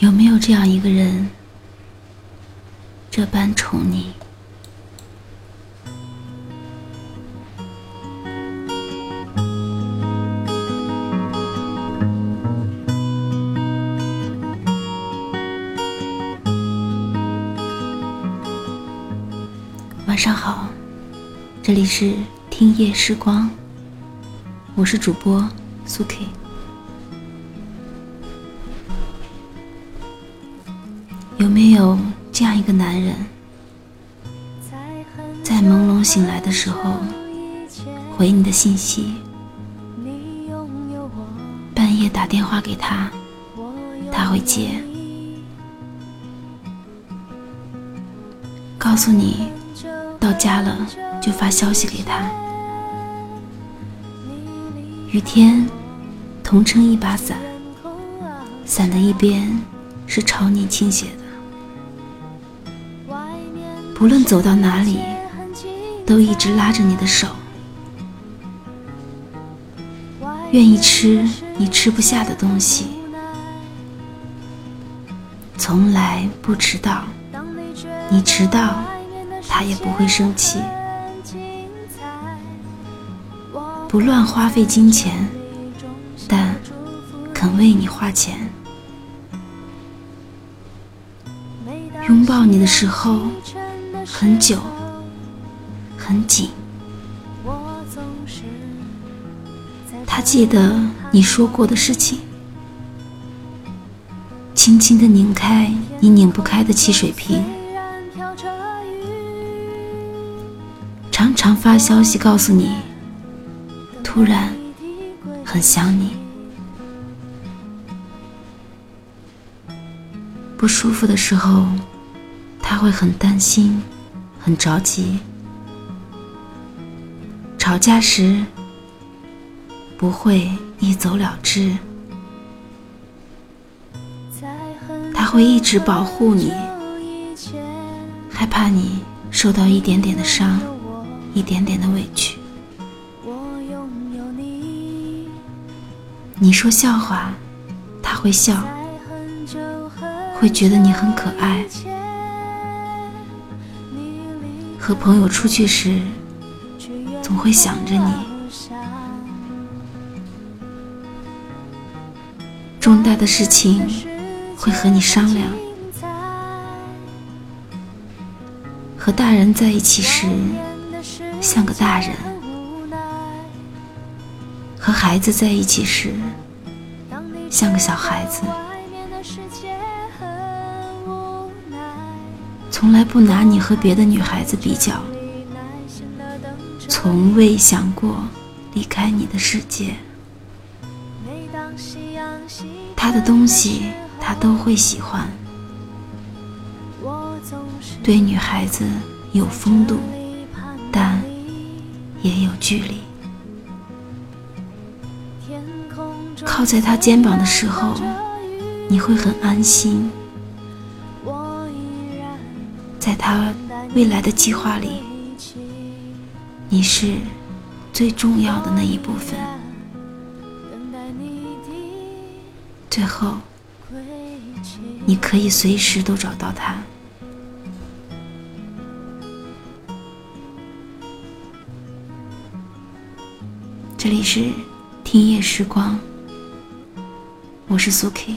有没有这样一个人，这般宠你？晚上好，这里是听夜时光，我是主播苏 K。有没有这样一个男人，在朦胧醒来的时候回你的信息，半夜打电话给他，他会接，告诉你到家了就发消息给他。雨天，同撑一把伞，伞的一边是朝你倾斜的。无论走到哪里，都一直拉着你的手，愿意吃你吃不下的东西，从来不迟到。你迟到，他也不会生气。不乱花费金钱，但肯为你花钱。拥抱你的时候。很久，很紧。他记得你说过的事情，轻轻的拧开你拧不开的汽水瓶，常常发消息告诉你，突然很想你，不舒服的时候，他会很担心。很着急，吵架时不会一走了之，他会一直保护你，害怕你受到一点点的伤，一点点的委屈。你说笑话，他会笑，会觉得你很可爱。和朋友出去时，总会想着你。重大的事情会和你商量。和大人在一起时，像个大人；和孩子在一起时，像个小孩子。从来不拿你和别的女孩子比较，从未想过离开你的世界。他的东西他都会喜欢，对女孩子有风度，但也有距离。靠在他肩膀的时候，你会很安心。他未来的计划里，你是最重要的那一部分。最后，你可以随时都找到他。这里是听夜时光，我是苏 K。